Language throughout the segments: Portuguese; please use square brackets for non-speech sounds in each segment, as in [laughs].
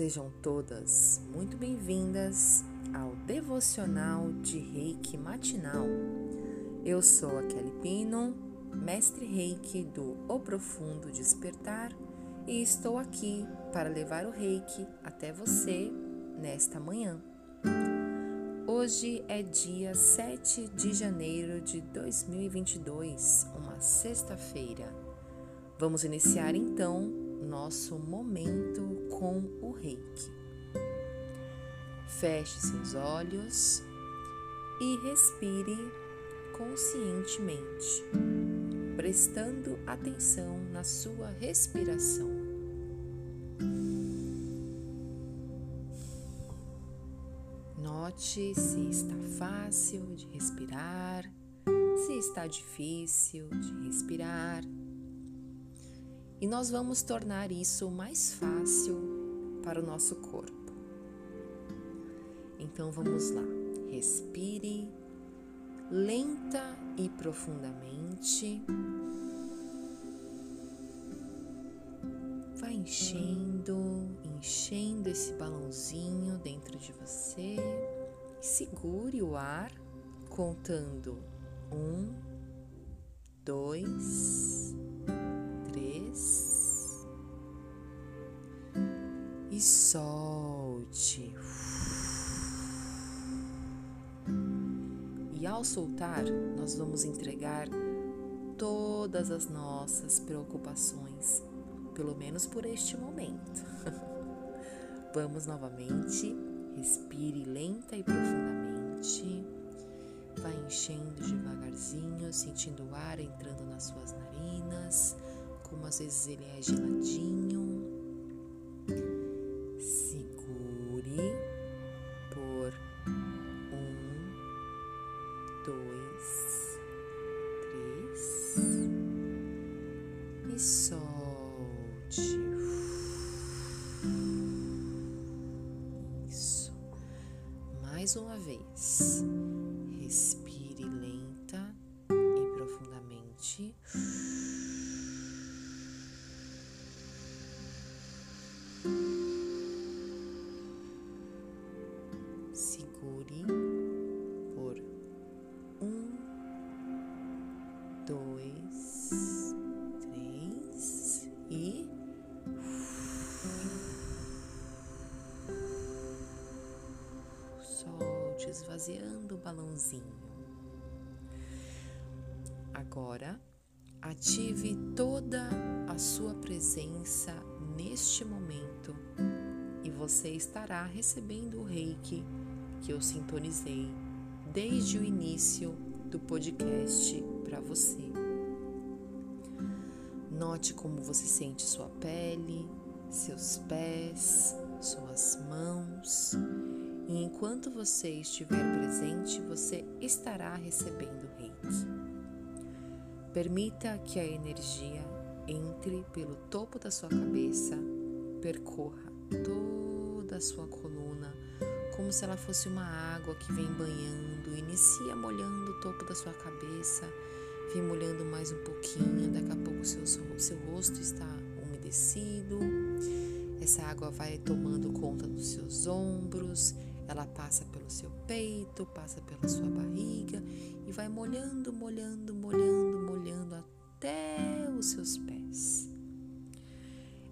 Sejam todas muito bem-vindas ao devocional de Reiki matinal. Eu sou a Kelly Pino, mestre Reiki do O Profundo Despertar, e estou aqui para levar o Reiki até você nesta manhã. Hoje é dia 7 de janeiro de 2022, uma sexta-feira. Vamos iniciar então nosso momento com o reiki. Feche seus olhos e respire conscientemente, prestando atenção na sua respiração. Note se está fácil de respirar, se está difícil de respirar e nós vamos tornar isso mais fácil para o nosso corpo. Então vamos lá. Respire lenta e profundamente. Vai enchendo, enchendo esse balãozinho dentro de você. Segure o ar contando um, dois, e solte. E ao soltar, nós vamos entregar todas as nossas preocupações, pelo menos por este momento. [laughs] vamos novamente, respire lenta e profundamente. Vai enchendo devagarzinho, sentindo o ar entrando nas suas narinas, como às vezes ele é geladinho esvaziando o balãozinho. Agora, ative toda a sua presença neste momento e você estará recebendo o reiki que eu sintonizei desde o início do podcast para você. Note como você sente sua pele, seus pés, suas mãos e enquanto você estiver presente, você estará recebendo reiki. Permita que a energia entre pelo topo da sua cabeça, percorra toda a sua coluna, como se ela fosse uma água que vem banhando, inicia molhando o topo da sua cabeça, vem molhando mais um pouquinho, daqui a pouco seu, seu rosto está umedecido, essa água vai tomando conta dos seus ombros ela passa pelo seu peito, passa pela sua barriga e vai molhando, molhando, molhando, molhando até os seus pés.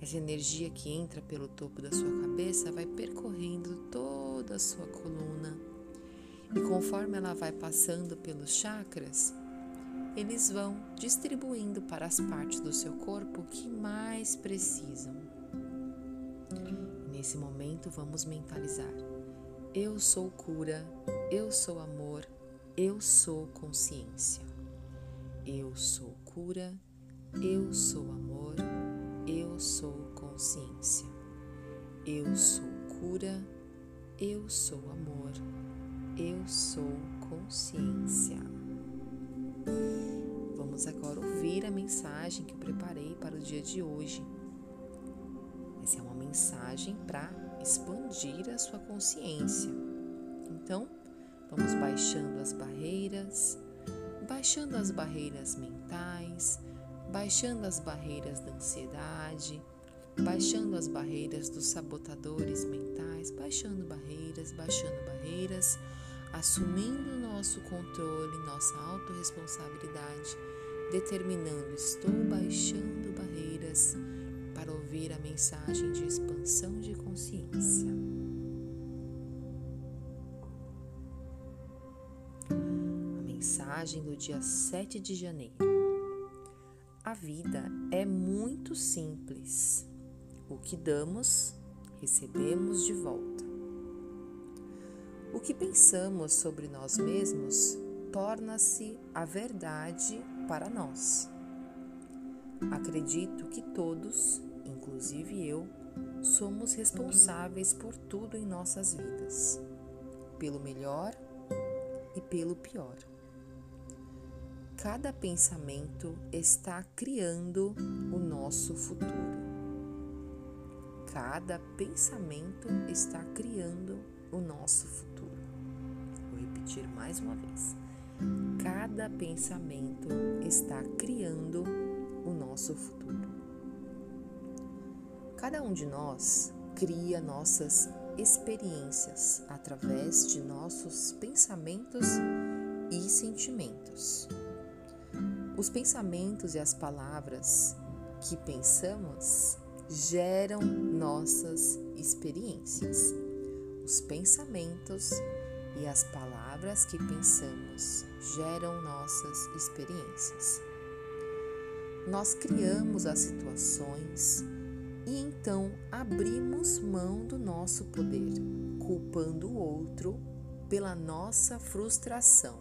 Essa energia que entra pelo topo da sua cabeça vai percorrendo toda a sua coluna e conforme ela vai passando pelos chakras, eles vão distribuindo para as partes do seu corpo que mais precisam. Nesse momento, vamos mentalizar. Eu sou cura, eu sou amor, eu sou consciência. Eu sou cura, eu sou amor, eu sou consciência. Eu sou cura, eu sou amor, eu sou consciência. Vamos agora ouvir a mensagem que eu preparei para o dia de hoje. Essa é uma mensagem para expandir a sua consciência. Então, vamos baixando as barreiras, baixando as barreiras mentais, baixando as barreiras da ansiedade, baixando as barreiras dos sabotadores mentais, baixando barreiras, baixando barreiras, assumindo nosso controle, nossa autorresponsabilidade, determinando estou baixando barreiras para ouvir a mensagem de expansão de consciência. A mensagem do dia 7 de janeiro. A vida é muito simples. O que damos, recebemos de volta. O que pensamos sobre nós mesmos torna-se a verdade para nós. Acredito que todos, inclusive eu, somos responsáveis por tudo em nossas vidas, pelo melhor e pelo pior. Cada pensamento está criando o nosso futuro. Cada pensamento está criando o nosso futuro. Vou repetir mais uma vez. Cada pensamento está criando o nosso futuro. Cada um de nós cria nossas experiências através de nossos pensamentos e sentimentos. Os pensamentos e as palavras que pensamos geram nossas experiências. Os pensamentos e as palavras que pensamos geram nossas experiências. Nós criamos as situações e então abrimos mão do nosso poder, culpando o outro pela nossa frustração.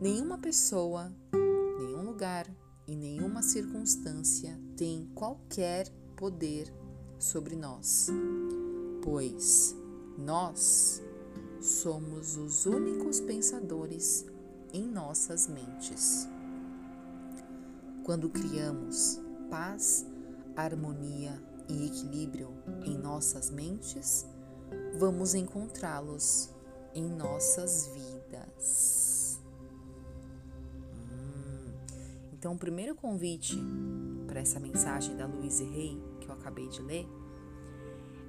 Nenhuma pessoa, nenhum lugar e nenhuma circunstância tem qualquer poder sobre nós, pois nós somos os únicos pensadores em nossas mentes. Quando criamos paz, harmonia e equilíbrio em nossas mentes, vamos encontrá-los em nossas vidas. Hum. Então, o primeiro convite para essa mensagem da Louise Rey que eu acabei de ler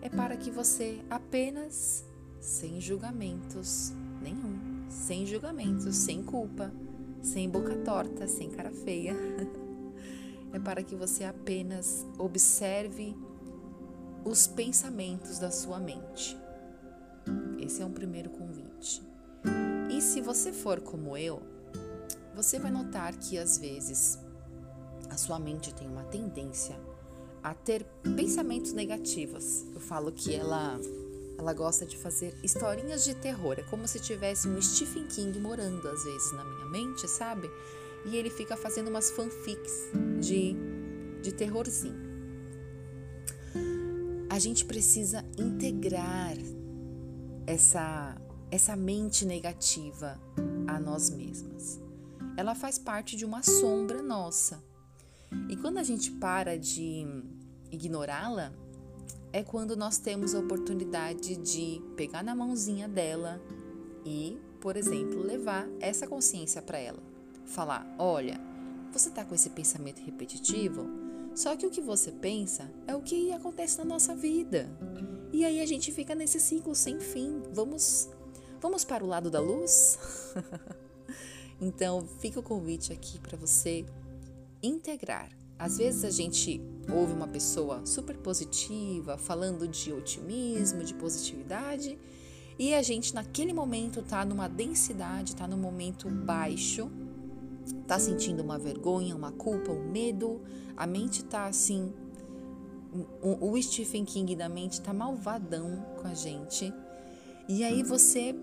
é para que você apenas, sem julgamentos nenhum, sem julgamentos, sem culpa, sem boca torta, sem cara feia, [laughs] é para que você apenas observe os pensamentos da sua mente. Esse é um primeiro convite. E se você for como eu, você vai notar que às vezes a sua mente tem uma tendência a ter pensamentos negativos. Eu falo que ela ela gosta de fazer historinhas de terror. É como se tivesse um Stephen King morando às vezes na minha mente, sabe? E ele fica fazendo umas fanfics de, de terrorzinho. A gente precisa integrar essa, essa mente negativa a nós mesmas. Ela faz parte de uma sombra nossa. E quando a gente para de ignorá-la, é quando nós temos a oportunidade de pegar na mãozinha dela e, por exemplo, levar essa consciência para ela. Falar: olha, você está com esse pensamento repetitivo, só que o que você pensa é o que acontece na nossa vida. E aí a gente fica nesse ciclo sem fim. Vamos, vamos para o lado da luz? [laughs] então, fica o convite aqui para você integrar. Às vezes a gente ouve uma pessoa super positiva, falando de otimismo, de positividade, e a gente naquele momento tá numa densidade, tá num momento baixo, tá sentindo uma vergonha, uma culpa, um medo, a mente tá assim, o, Stephen King da mente tá malvadão com a gente. E aí você,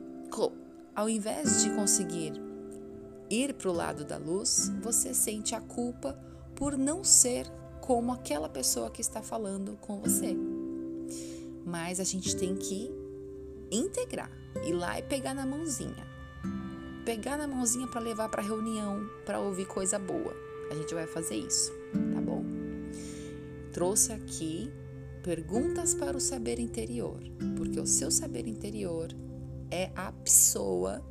ao invés de conseguir ir para o lado da luz, você sente a culpa por não ser como aquela pessoa que está falando com você. Mas a gente tem que integrar, ir lá e pegar na mãozinha. Pegar na mãozinha para levar para reunião, para ouvir coisa boa. A gente vai fazer isso, tá bom? Trouxe aqui perguntas para o saber interior, porque o seu saber interior é a pessoa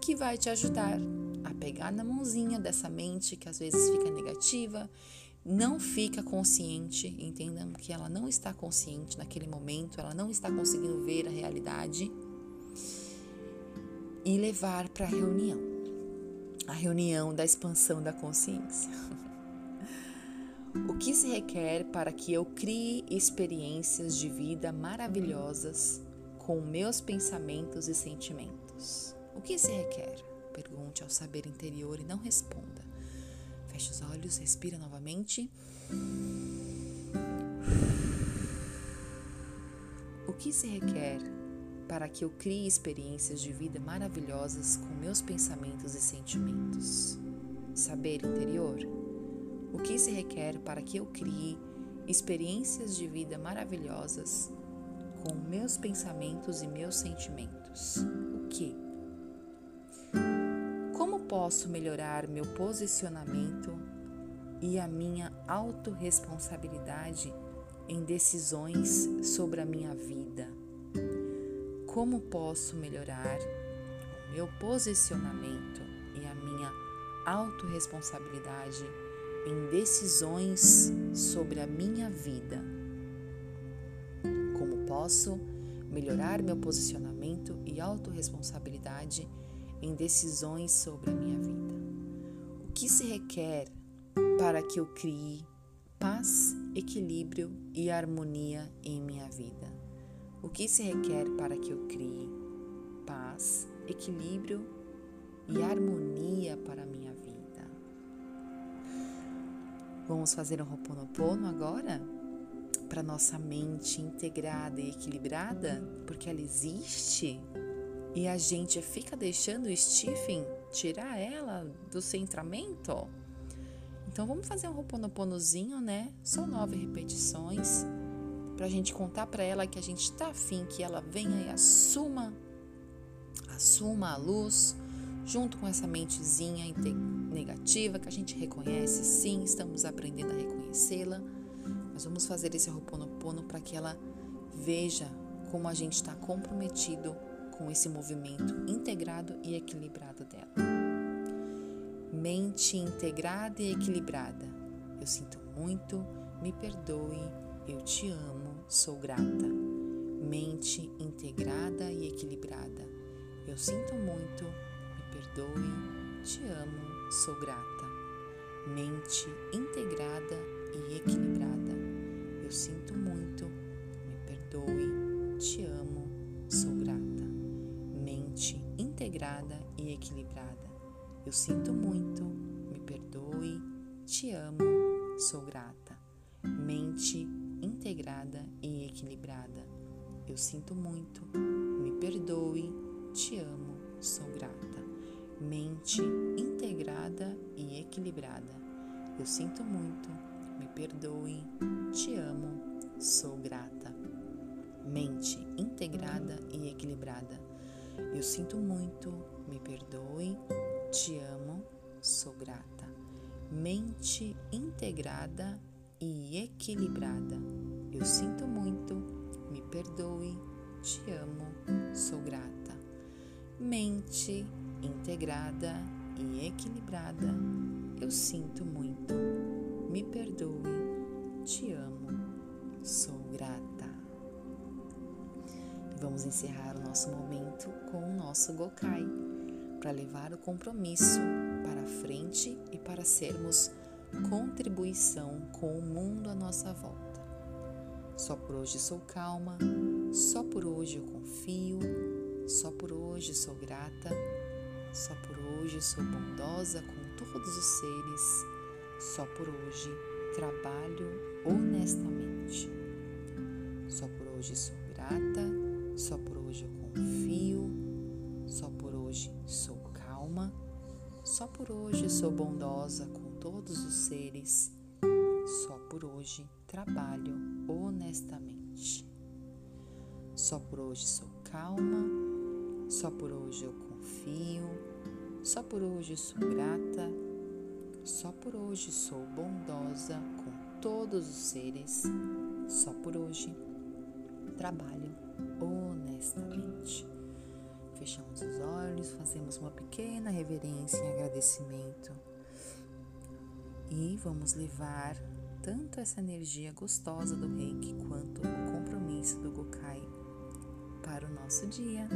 que vai te ajudar a pegar na mãozinha dessa mente que às vezes fica negativa, não fica consciente, entendam que ela não está consciente naquele momento, ela não está conseguindo ver a realidade e levar para a reunião, a reunião da expansão da consciência. [laughs] O que se requer para que eu crie experiências de vida maravilhosas com meus pensamentos e sentimentos? O que se requer? Pergunte ao saber interior e não responda. Feche os olhos, respira novamente. O que se requer para que eu crie experiências de vida maravilhosas com meus pensamentos e sentimentos? Saber interior. O que se requer para que eu crie experiências de vida maravilhosas com meus pensamentos e meus sentimentos? O que? Como posso melhorar meu posicionamento e a minha autorresponsabilidade em decisões sobre a minha vida? Como posso melhorar o meu posicionamento e a minha autorresponsabilidade em decisões sobre a minha vida? Como posso melhorar meu posicionamento e autorresponsabilidade em decisões sobre a minha vida? O que se requer para que eu crie paz, equilíbrio e harmonia em minha vida? O que se requer para que eu crie paz, equilíbrio e harmonia para a minha vida? Vamos fazer um Ho'oponopono agora? Para nossa mente integrada e equilibrada, porque ela existe e a gente fica deixando o Stephen tirar ela do centramento? Então vamos fazer um Ho'oponoponozinho, né? São nove repetições para a gente contar para ela que a gente está afim que ela venha e assuma, assuma a luz junto com essa mentezinha negativa que a gente reconhece, sim, estamos aprendendo a reconhecê-la, mas vamos fazer esse Ho'oponopono para que ela veja como a gente está comprometido com esse movimento integrado e equilibrado dela. Mente integrada e equilibrada. Eu sinto muito, me perdoe, eu te amo, sou grata. Mente integrada e equilibrada. Eu sinto muito, perdoe, te amo, sou grata. Mente integrada e equilibrada. Eu sinto muito, me perdoe, te amo, sou grata. Mente integrada e equilibrada. Eu sinto muito, sinto muito, me perdoe, te amo, sou grata mente integrada e equilibrada. Eu sinto muito, me perdoe, te amo, sou grata. Mente integrada e equilibrada. Eu sinto muito, me perdoe, te amo, sou grata. Mente integrada e equilibrada. Eu sinto muito, me perdoe, te amo, sou grata. Mente integrada e equilibrada, eu sinto muito. Me perdoe, te amo, sou grata. vamos encerrar o nosso momento com o nosso Gokai, para levar o compromisso para frente e para sermos contribuição com o mundo à nossa volta. Só por hoje sou calma, só por hoje eu confio, só por hoje sou grata só por hoje sou bondosa com todos os seres. Só por hoje trabalho honestamente. Só por hoje sou grata. Só por hoje eu confio. Só por hoje sou calma. Só por hoje sou bondosa com todos os seres. Só por hoje trabalho honestamente. Só por hoje sou calma. Só por hoje eu confio, só por hoje sou grata, só por hoje sou bondosa com todos os seres, só por hoje trabalho honestamente. Fechamos os olhos, fazemos uma pequena reverência e agradecimento e vamos levar tanto essa energia gostosa do reiki quanto o compromisso do Gokai para o nosso dia.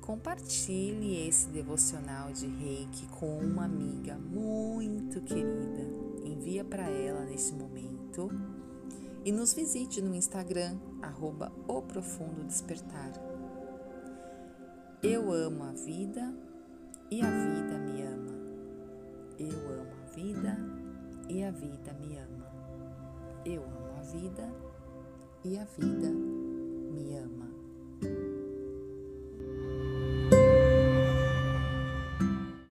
Compartilhe esse devocional de reiki com uma amiga muito querida. Envia para ela nesse momento e nos visite no Instagram, arroba o Profundo Despertar. Eu amo a vida e a vida me ama. Eu amo a vida e a vida me ama. Eu amo a vida e a vida